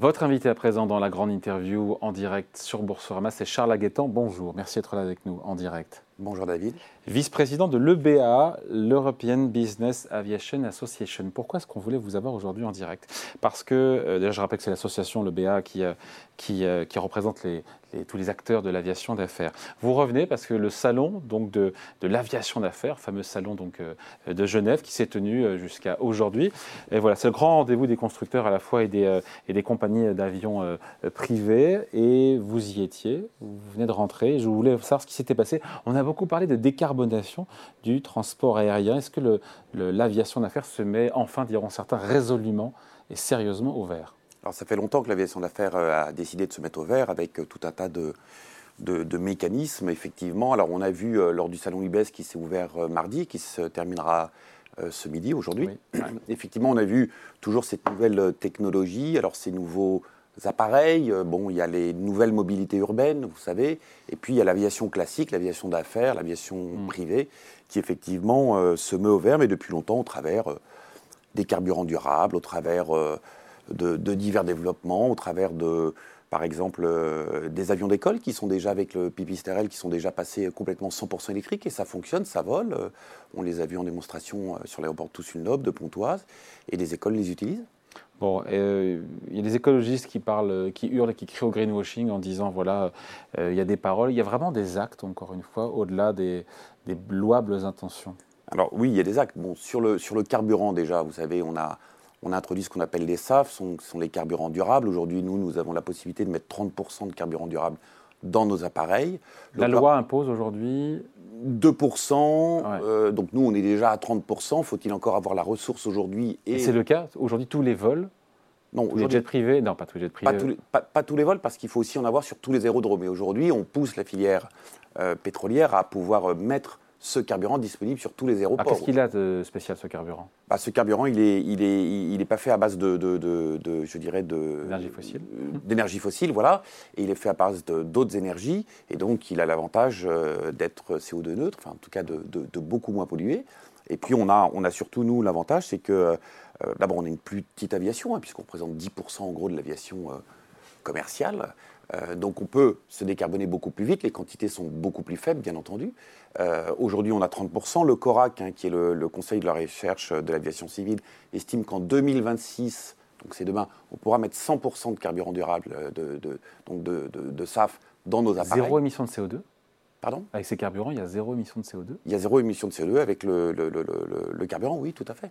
Votre invité à présent dans la grande interview en direct sur Boursorama, c'est Charles Aguetan. Bonjour, merci d'être là avec nous en direct. Bonjour David. Vice-président de l'EBA, l'European Business Aviation Association. Pourquoi est-ce qu'on voulait vous avoir aujourd'hui en direct? Parce que, euh, déjà je rappelle que c'est l'association, l'EBA, qui, euh, euh, qui, représente tous les acteurs de l'aviation d'affaires. Vous revenez parce que le salon donc, de, de l'aviation d'affaires, fameux salon donc, de Genève, qui s'est tenu jusqu'à aujourd'hui. Et voilà, c'est le grand rendez-vous des constructeurs à la fois et des, et des compagnies d'avions privés. Et vous y étiez, vous venez de rentrer. Je voulais savoir ce qui s'était passé. Beaucoup parlé de décarbonation du transport aérien. Est-ce que l'aviation d'affaires se met enfin, diront certains, résolument et sérieusement au vert? Alors ça fait longtemps que l'aviation d'affaires euh, a décidé de se mettre au vert avec euh, tout un tas de, de, mécanismes, effectivement. Alors on a vu euh, lors du salon IBES qui s'est ouvert mardi, qui se terminera ce midi, aujourd'hui. Effectivement, on a vu toujours cette nouvelle technologie, alors ces nouveaux appareils. Euh, bon, il y a les nouvelles mobilités urbaines, vous savez, et puis il y a l'aviation classique, l'aviation d'affaires, l'aviation mm. privée, qui effectivement euh, se met au vert, mais depuis longtemps au travers euh, des carburants durables, au travers de, divers développements, au travers de, par exemple, des avions d'école qui sont déjà avec le pipistrel, qui sont déjà passés complètement 100% électriques, et ça fonctionne, ça vole. on les a vus en démonstration sur l'aéroport Toussaint-Noble de Pontoise, et les écoles les utilisent. Bon, euh, il y a des écologistes qui parlent, qui hurlent qui crient au greenwashing en disant voilà, euh, il y a des paroles, il y a vraiment des actes, encore une fois, au-delà des, louables intentions. Alors oui, il y a des actes. Bon, sur le, sur le carburant déjà, vous savez, on a, on a introduit ce qu'on appelle les SAF, ce sont, les carburants durables. Aujourd'hui, nous, nous avons la possibilité de mettre 30% de carburant durable dans nos appareils. La loi impose aujourd'hui 2%, euh, donc nous on est déjà à 30%, faut-il encore avoir la ressource aujourd'hui et... C'est le cas, aujourd'hui tous les vols non, tous les jets privés Non, pas tous les jets privés. Pas tous les, vols, parce qu'il faut aussi en avoir sur tous les aérodromes. Et aujourd'hui, on pousse la filière euh, pétrolière à pouvoir euh, mettre ce carburant disponible sur tous les ah, aéroports. Qu'est-ce qu'il a de spécial ce carburant? Bah, Ce carburant, il n'est il est, il est pas fait à base de, de, de, je dirais, d'énergie fossile. Euh, d'énergie fossile, voilà. Et il est fait à base d'autres énergies, et donc il a l'avantage euh, d'être CO2 neutre, enfin en tout cas de, beaucoup moins polluer. Et puis on a, on a surtout nous l'avantage, c'est que euh, d'abord on a une plus petite aviation, hein, puisqu'on représente 10% en gros de l'aviation commerciale. Euh, donc on peut se décarboner beaucoup plus vite, les quantités sont beaucoup plus faibles, bien entendu. Euh, aujourd'hui, on a 30%. Le CORAC, hein, qui est le, Conseil de la recherche de l'aviation civile, estime qu'en 2026, donc c'est demain, on pourra mettre 100% de carburant durable, euh, de, donc de, SAF, dans nos appareils. Zéro émission de CO2 Pardon? Avec ces carburants, il y a zéro émission de CO2 Il y a zéro émission de CO2 avec le, carburant, oui, tout à fait.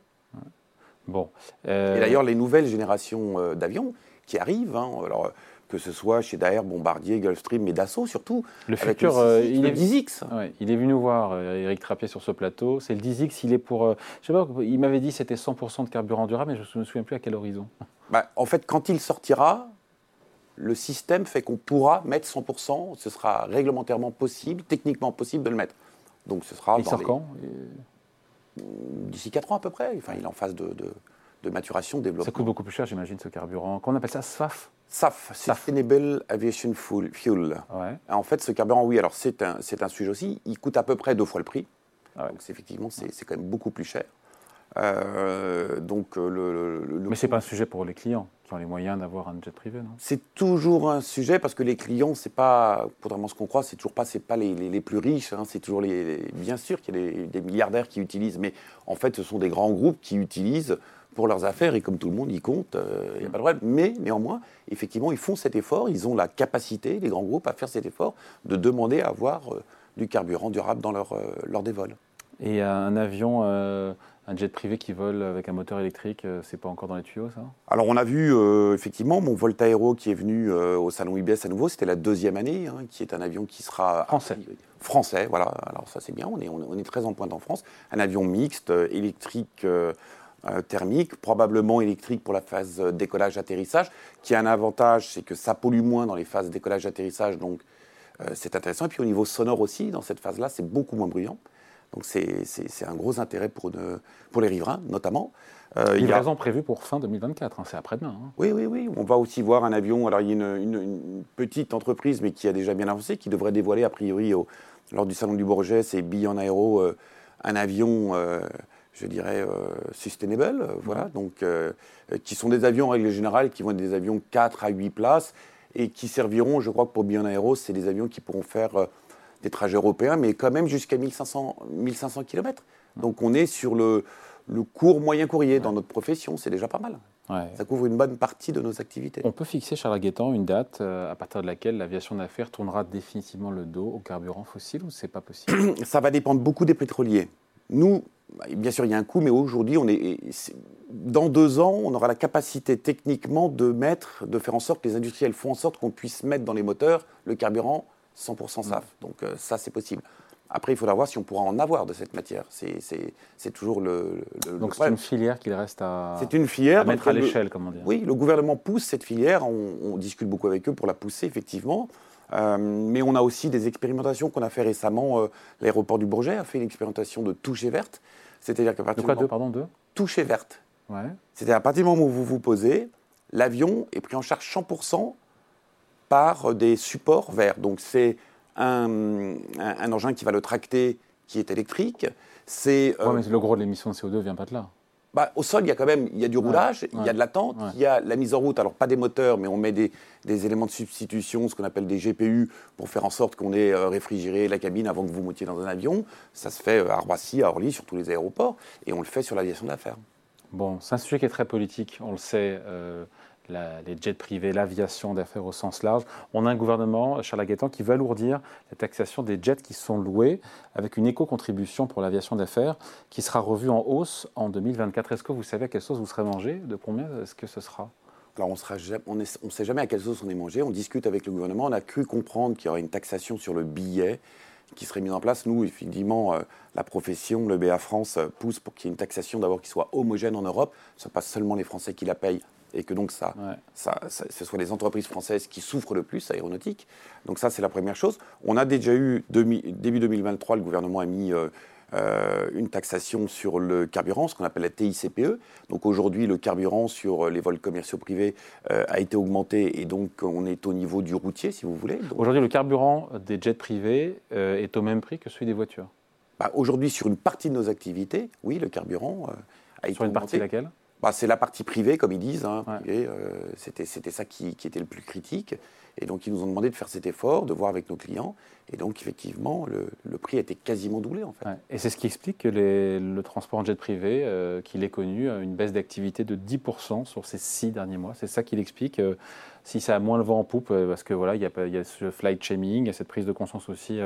Bon. Et d'ailleurs, les nouvelles générations d'avions qui arrivent, hein, alors que ce soit chez Daer, Bombardier, Gulfstream, mais Dassault surtout. Le futur, euh, il est 10X. il est venu nous voir, euh, Eric Trappier, sur ce plateau. C'est le 10X, il est pour. Euh, je sais pas, il m'avait dit c'était 100% de carburant durable, mais je ne me souviens plus à quel horizon. Bah, en fait, quand il sortira, le système fait qu'on pourra mettre 100%, ce sera réglementairement possible, techniquement possible de le mettre. Donc ce sera. il sort quand? D'ici 4 ans à peu près. Enfin, il est en phase de, de, maturation, de développement. Ça coûte beaucoup plus cher, j'imagine, ce carburant. Qu'on appelle ça? SAF SAF, Sustainable Aviation Fuel. En fait, ce carburant, oui, alors c'est un, un sujet aussi. Il coûte à peu près deux fois le prix. Donc, effectivement, c'est quand même beaucoup plus cher. Euh, donc, euh, le, Mais ce n'est pas un sujet pour les clients qui ont les moyens d'avoir un jet privé, non? C'est toujours un sujet parce que les clients, c'est pas, contrairement à ce qu'on croit, c'est toujours pas, c'est pas les, les, plus riches. Hein, c'est toujours les, bien sûr qu'il y a des milliardaires qui utilisent, mais en fait, ce sont des grands groupes qui utilisent pour leurs affaires et comme tout le monde, ils comptent, il euh, n'y a pas de problème. Mais néanmoins, effectivement, ils font cet effort, ils ont la capacité, les grands groupes, à faire cet effort de demander à avoir euh, du carburant durable dans leur, euh, lors des vols. Et un avion, un jet privé qui vole avec un moteur électrique, c'est pas encore dans les tuyaux, ça? Alors on a vu effectivement mon Volta Aero qui est venu au salon IBS à nouveau, c'était la deuxième année, hein, qui est un avion qui sera français. Français, voilà. Alors ça c'est bien, on est, on est très en pointe en France. Un avion mixte, électrique. Euh, thermique, probablement électrique pour la phase décollage-atterrissage, qui a un avantage, c'est que ça pollue moins dans les phases décollage-atterrissage, donc euh, c'est intéressant. Et puis au niveau sonore aussi, dans cette phase-là, c'est beaucoup moins bruyant. Donc c'est un gros intérêt pour, pour les riverains, notamment. Euh, il y a raison prévue pour fin 2024, hein, c'est après-demain. Hein. Oui, oui, oui. On va aussi voir un avion. Alors, il y a une, petite entreprise, mais qui a déjà bien avancé, qui devrait dévoiler, a priori, lors du Salon du Bourget, c'est Beyond Aéro, un avion je dirais, sustainable, voilà, donc qui sont des avions en règle générale, qui vont être des avions 4 à 8 places et qui serviront, je crois que pour Beyond Aero, c'est des avions qui pourront faire des trajets européens, mais quand même jusqu'à 1500, 1500 km. Donc on est sur le, le court moyen courrier dans notre profession, c'est déjà pas mal. Ça couvre une bonne partie de nos activités. On peut fixer, Charles Guettan, une date euh, à partir de laquelle l'aviation d'affaires tournera définitivement le dos au carburant fossile ou c'est pas possible? Ça va dépendre beaucoup des pétroliers. Nous, bien sûr, il y a un coût, mais aujourd'hui, on est, dans deux ans, on aura la capacité techniquement de mettre, de faire en sorte que les industriels font en sorte qu'on puisse mettre dans les moteurs le carburant 100% SAF. Donc euh, ça, c'est possible. Après, il faudra voir si on pourra en avoir de cette matière. C'est toujours le, Donc c'est une filière qu'il reste à, c'est une filière, mettre à l'échelle, comme on dit. Oui, le gouvernement pousse cette filière. On, discute beaucoup avec eux pour la pousser, effectivement. Euh, mais on a aussi des expérimentations qu'on a fait récemment. Euh, l'aéroport du Bourget a fait une expérimentation de toucher verte. C'est-à-dire qu'à partir de quoi, pardon, de toucher verte. Ouais. C'est-à-dire à partir du moment où vous vous posez, l'avion est pris en charge 100% par des supports verts. Donc c'est un, engin qui va le tracter qui est électrique. C'est euh, mais le gros de l'émission de CO2 ne vient pas de là. Bah, au sol, il y a quand même il y a du roulage, il y a de l'attente, il y a la mise en route. Alors, pas des moteurs, mais on met des, éléments de substitution, ce qu'on appelle des GPU, pour faire en sorte qu'on ait euh, réfrigéré la cabine avant que vous montiez dans un avion. Ça se fait euh, à Roissy, à Orly, sur tous les aéroports, et on le fait sur l'aviation d'affaires. Bon, c'est un sujet qui est très politique, on le sait les jets privés, l'aviation d'affaires au sens large. On a un gouvernement, Charles Aguetan, qui veut alourdir la taxation des jets qui sont loués avec une éco-contribution pour l'aviation d'affaires qui sera revue en hausse en 2024. Est-ce que vous savez à quelle sauce vous serez mangé? De combien est-ce que ce sera? On ne sait jamais à quelle sauce on est mangé. On discute avec le gouvernement. On a cru comprendre qu'il y aurait une taxation sur le billet qui serait mise en place. Nous, effectivement, euh, la profession, le BA France euh, pousse pour qu'il y ait une taxation d'abord qui soit homogène en Europe. Ce n'est pas seulement les Français qui la payent, et que donc ça, ça, ce soit les entreprises françaises qui souffrent le plus, aéronautique. Donc ça, c'est la première chose. On a déjà eu, début 2023, le gouvernement a mis euh, euh, une taxation sur le carburant, ce qu'on appelle la TICPE. Donc aujourd'hui, le carburant sur les vols commerciaux privés euh, a été augmenté et donc on est au niveau du routier, si vous voulez. Aujourd'hui, le carburant des jets privés est au même prix que celui des voitures? Bah, Aujourd'hui, sur une partie de nos activités, oui, le carburant a été Sur une partie laquelle? Bah, c'est la partie privée, comme ils disent. Hein, euh, c'était, ça qui, était le plus critique. Et donc, ils nous ont demandé de faire cet effort, de voir avec nos clients. Et donc, effectivement, le, prix a été quasiment doublé, en fait. Et c'est ce qui explique que le transport en jet privé, euh, qu'il ait connu une baisse d'activité de 10% sur ces six derniers mois. C'est ça qui l'explique. Euh, si ça a moins le vent en poupe, parce que voilà, il y a, y a ce flight shaming, il y a cette prise de conscience aussi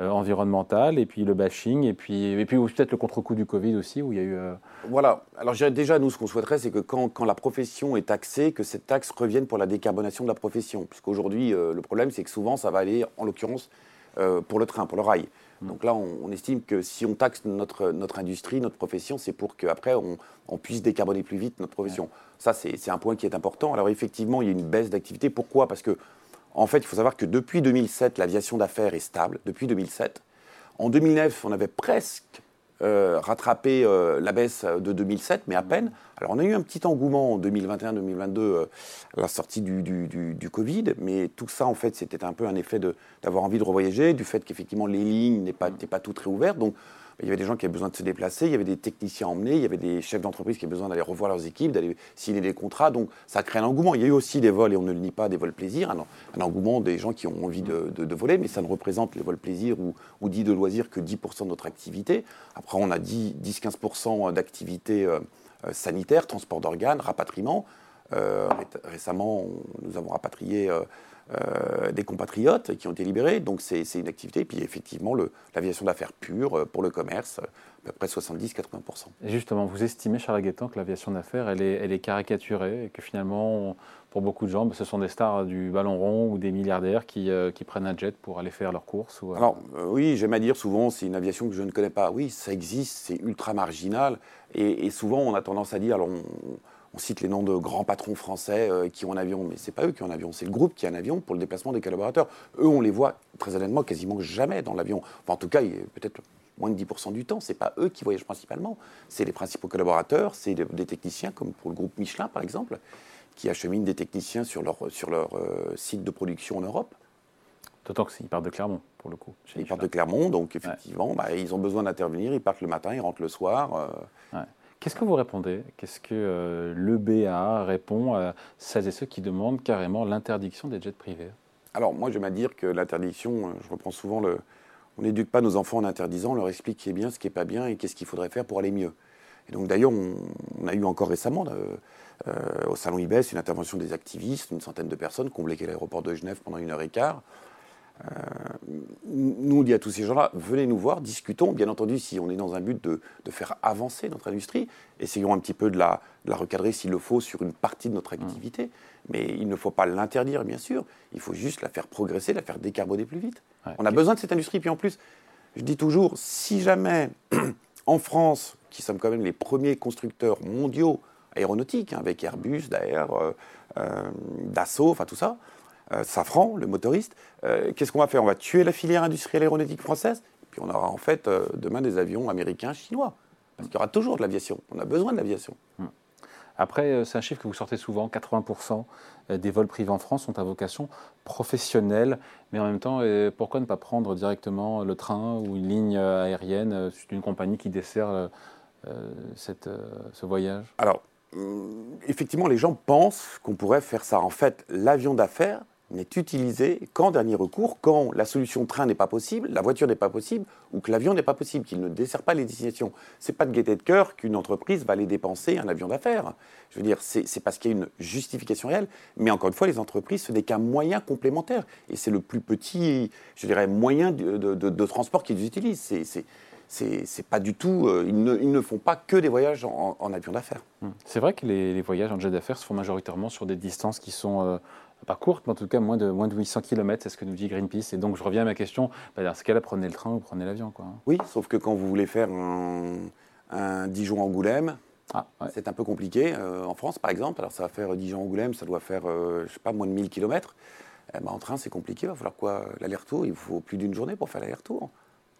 euh, environnemental, et puis le bashing, et puis, et puis peut-être le contre-coup du Covid aussi, où il y a eu... Euh, voilà. Alors déjà, nous, ce qu'on souhaiterait, c'est que quand, quand, la profession est taxée, que cette taxe revienne pour la décarbonation de la profession. Puisqu'aujourd'hui, euh, le problème, c'est que souvent, ça va aller, en l'occurrence, pour le train, pour le rail. Mm. Donc là, on, estime que si on taxe notre, notre industrie, notre profession, c'est pour qu'après, on, on, puisse décarboner plus vite notre profession. Ça, c'est un point qui est important. Alors effectivement, il y a une baisse d'activité. Pourquoi? Parce que en fait, il faut savoir que depuis 2007, l'aviation d'affaires est stable, depuis 2007. En 2009, on avait presque euh, rattrapé euh, la baisse de 2007, mais à peine. Alors on a eu un petit engouement en 2021-2022 euh, à la sortie du, du, Covid, mais tout ça, en fait, c'était un peu un effet d'avoir envie de revoyager, du fait qu'effectivement les lignes n'étaient pas, pas toutes réouvertes. Donc il y avait des gens qui avaient besoin de se déplacer, il y avait des techniciens emmenés, il y avait des chefs d'entreprise qui avaient besoin d'aller revoir leurs équipes, d'aller signer des contrats. Donc ça crée un engouement. Il y a eu aussi des vols, et on ne le nie pas, des vols plaisir, un, engouement des gens qui ont envie de, voler, mais ça ne représente les vols plaisir ou, ou dit de loisirs que 10% de notre activité. Après, on a 10-15% d'activité euh, euh, sanitaire, transport d'organes, rapatriement. Euh, récemment, nous avons rapatrié euh, des compatriotes qui ont été libérés. Donc c'est une activité. Et puis effectivement, l'aviation d'affaires pure euh, pour le commerce, à peu près 70-80%. Et justement, vous estimez, Charles Guettan, que l'aviation d'affaires, elle est, elle est, caricaturée et que finalement, pour beaucoup de gens, ce sont des stars du ballon rond ou des milliardaires qui, euh, qui prennent un jet pour aller faire leurs courses ou, Alors oui, j'aime à dire souvent, c'est une aviation que je ne connais pas. Oui, ça existe, c'est ultra marginal. Et, souvent, on a tendance à dire, alors on cite les noms de grands patrons français euh, qui ont un avion, mais ce n'est pas eux qui ont un avion, c'est le groupe qui a un avion pour le déplacement des collaborateurs. Eux, on les voit très honnêtement quasiment jamais dans l'avion. en tout cas, peut-être moins de 10% du temps. Ce n'est pas eux qui voyagent principalement. C'est les principaux collaborateurs, c'est des techniciens, comme pour le groupe Michelin par exemple, qui acheminent des techniciens sur leur, sur leur euh, site de production en Europe. D'autant qu'ils partent de Clermont, pour le coup. Ils partent de Clermont, donc effectivement, bah, ils ont besoin d'intervenir. Ils partent le matin, ils rentrent le soir. Qu'est-ce que vous répondez? Qu'est-ce que euh, le BA répond à celles et ceux qui demandent carrément l'interdiction des jets privés? Alors, moi, je vais dire que l'interdiction, euh, je reprends souvent le. On n'éduque pas nos enfants en interdisant, on leur explique ce qui est bien, ce qui n'est pas bien et qu'est-ce qu'il faudrait faire pour aller mieux. Et donc, d'ailleurs, on, a eu encore récemment, euh, au Salon IBES, une intervention des activistes, une centaine de personnes qui ont bloqué l'aéroport de Genève pendant une heure et quart euh, nous, on dit à tous ces gens-là, venez nous voir, discutons. Bien entendu, si on est dans un but de, faire avancer notre industrie, essayons un petit peu de la, recadrer s'il le faut sur une partie de notre activité. Mais il ne faut pas l'interdire, bien sûr. Il faut juste la faire progresser, la faire décarboner plus vite. On a besoin de cette industrie. Puis en plus, je dis toujours, si jamais en France, qui sommes quand même les premiers constructeurs mondiaux aéronautiques, hein, avec Airbus, Daer, euh, euh, Dassault, enfin tout ça, euh, Safran, le motoriste, euh, qu'est-ce qu'on va faire? On va tuer la filière industrielle aéronautique française, puis on aura en fait euh, demain des avions américains, chinois. Parce qu'il y aura toujours de l'aviation. On a besoin de l'aviation. Hmm. Après, c'est un chiffre que vous sortez souvent, 80% des vols privés en France sont à vocation professionnelle, mais en même temps, pourquoi ne pas prendre directement le train ou une ligne aérienne? D'une compagnie qui dessert cette, ce voyage Alors, effectivement, les gens pensent qu'on pourrait faire ça. En fait, l'avion d'affaires, n'est utilisé qu'en dernier recours, quand la solution train n'est pas possible, la voiture n'est pas possible, ou que l'avion n'est pas possible, qu'il ne dessert pas les destinations. C'est pas de gaieté de cœur qu'une entreprise va aller dépenser un avion d'affaires. Je veux dire, c'est parce qu'il y a une justification réelle. Mais encore une fois, les entreprises, ce n'est qu'un moyen complémentaire. Et c'est le plus petit, je dirais, moyen de, transport qu'ils utilisent. C'est c'est pas du tout. Euh, ils, ne, font pas que des voyages en, avion d'affaires. C'est vrai que les, voyages en jet d'affaires se font majoritairement sur des distances qui sont euh, pas courte, mais en tout cas moins de, moins de 800 km, c'est ce que nous dit Greenpeace. Et donc je reviens à ma question, bah, dans ce cas-là, prenez le train ou prenez l'avion. Quoi. Oui, sauf que quand vous voulez faire un, Dijon-Angoulême, ah, c'est un peu compliqué. Euh, en France, par exemple, alors ça va faire Dijon-Angoulême, ça doit faire, euh, je sais pas, moins de 1000 km. Eh ben, en train, c'est compliqué, il va falloir quoi? L'aller-retour, il faut plus d'une journée pour faire l'aller-retour.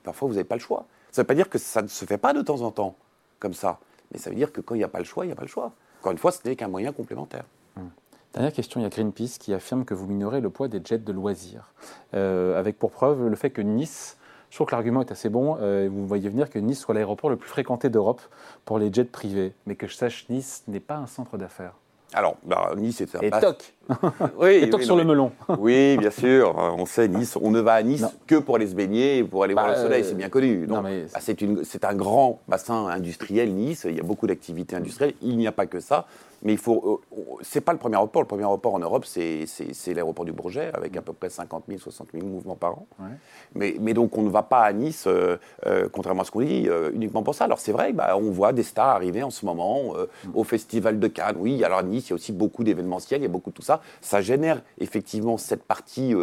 Parfois, vous n'avez pas le choix. Ça ne veut pas dire que ça ne se fait pas de temps en temps, comme ça. Mais ça veut dire que quand il n'y a pas le choix, il n'y a pas le choix. Encore une fois, ce n'est qu'un moyen complémentaire. Hum. Dernière question, il y a Greenpeace qui affirme que vous minorez le poids des jets de loisirs, euh, avec pour preuve le fait que Nice, je trouve que l'argument est assez bon, euh, vous voyez venir que Nice soit l'aéroport le plus fréquenté d'Europe pour les jets privés, mais que je sache, Nice n'est pas un centre d'affaires. Alors, bah, Nice est un... Et toc oui, Et toc sur le melon. oui, bien sûr. On sait, Nice, on ne va à Nice que pour aller se baigner, pour aller voir le bah, soleil, c'est bien connu. Bah, c'est un grand bassin industriel, Nice. Il y a beaucoup d'activités industrielles. Il n'y a pas que ça. Mais il faut. Euh, c'est pas le premier aéroport. Le premier aéroport en Europe, c'est l'aéroport du Bourget, avec à peu près 50 000, 60 000 mouvements par an. Mais, mais, donc, on ne va pas à Nice, euh, euh, contrairement à ce qu'on dit, uniquement pour ça. Alors, c'est vrai, bah, on voit des stars arriver en ce moment au Festival de Cannes. Oui, alors à Il y a aussi beaucoup d'événementiels, il y a beaucoup de tout ça. Ça génère effectivement cette partie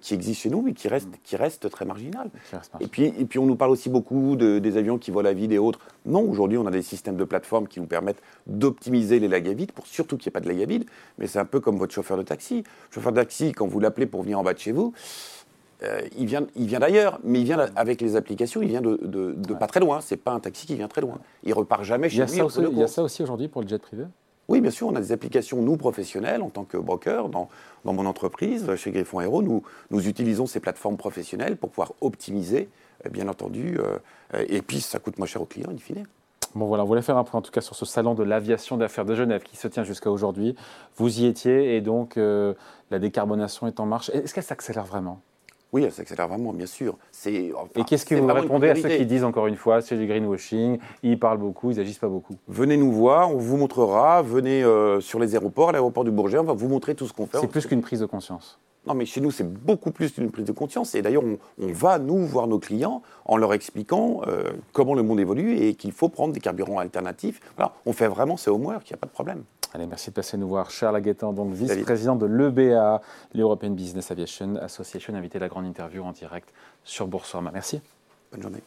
qui existe chez nous, mais qui reste, mm. qui reste très marginale. et, puis, et puis, on nous parle aussi beaucoup de, des avions qui volent à vide et autres. Non, aujourd'hui, on a des systèmes de plateforme qui nous permettent d'optimiser les vide pour surtout qu'il n'y ait pas de vide. Mais c'est un peu comme votre chauffeur de taxi. Le chauffeur de taxi, quand vous l'appelez pour venir en bas de chez vous, euh, il vient, il vient d'ailleurs, mais il vient avec les applications, il vient de, de, pas très loin. C'est pas un taxi qui vient très loin. Il repart jamais chez lui. il y a ça aussi aujourd'hui pour le jet privé? Oui, bien sûr, on a des applications, nous, professionnels, en tant que broker, dans, dans mon entreprise, chez Griffon Aero, nous, nous utilisons ces plateformes professionnelles pour pouvoir optimiser, euh, bien entendu, euh, et puis ça coûte moins cher aux clients, in fine. Bon voilà, on voulait faire un point en tout cas sur ce salon de l'aviation d'affaires de Genève qui se tient jusqu'à aujourd'hui. Vous y étiez et donc euh, la décarbonation est en marche. Est-ce qu'elle s'accélère vraiment? Oui, elle s'accélère vraiment, bien sûr. et qu'est-ce que vous répondez à ceux qui disent encore une fois, c'est du greenwashing, ils parlent beaucoup, ils n'agissent pas beaucoup Venez nous voir, on vous montrera, venez euh, sur les aéroports, l'aéroport du Bourget, on va vous montrer tout ce qu'on fait. C'est plus qu'une prise de conscience. Non, mais chez nous, c'est beaucoup plus d'une prise de conscience. Et d'ailleurs, on, va, nous, voir nos clients en leur expliquant euh, comment le monde évolue et qu'il faut prendre des carburants alternatifs. Voilà, on fait vraiment c'est homework, il n'y a pas de problème. Allez, merci de passer nous voir. Charles Laguetan, donc vice-président de l'EBA, l'European Business Aviation Association, invité à la grande interview en direct sur Boursorama. Merci. Bonne journée.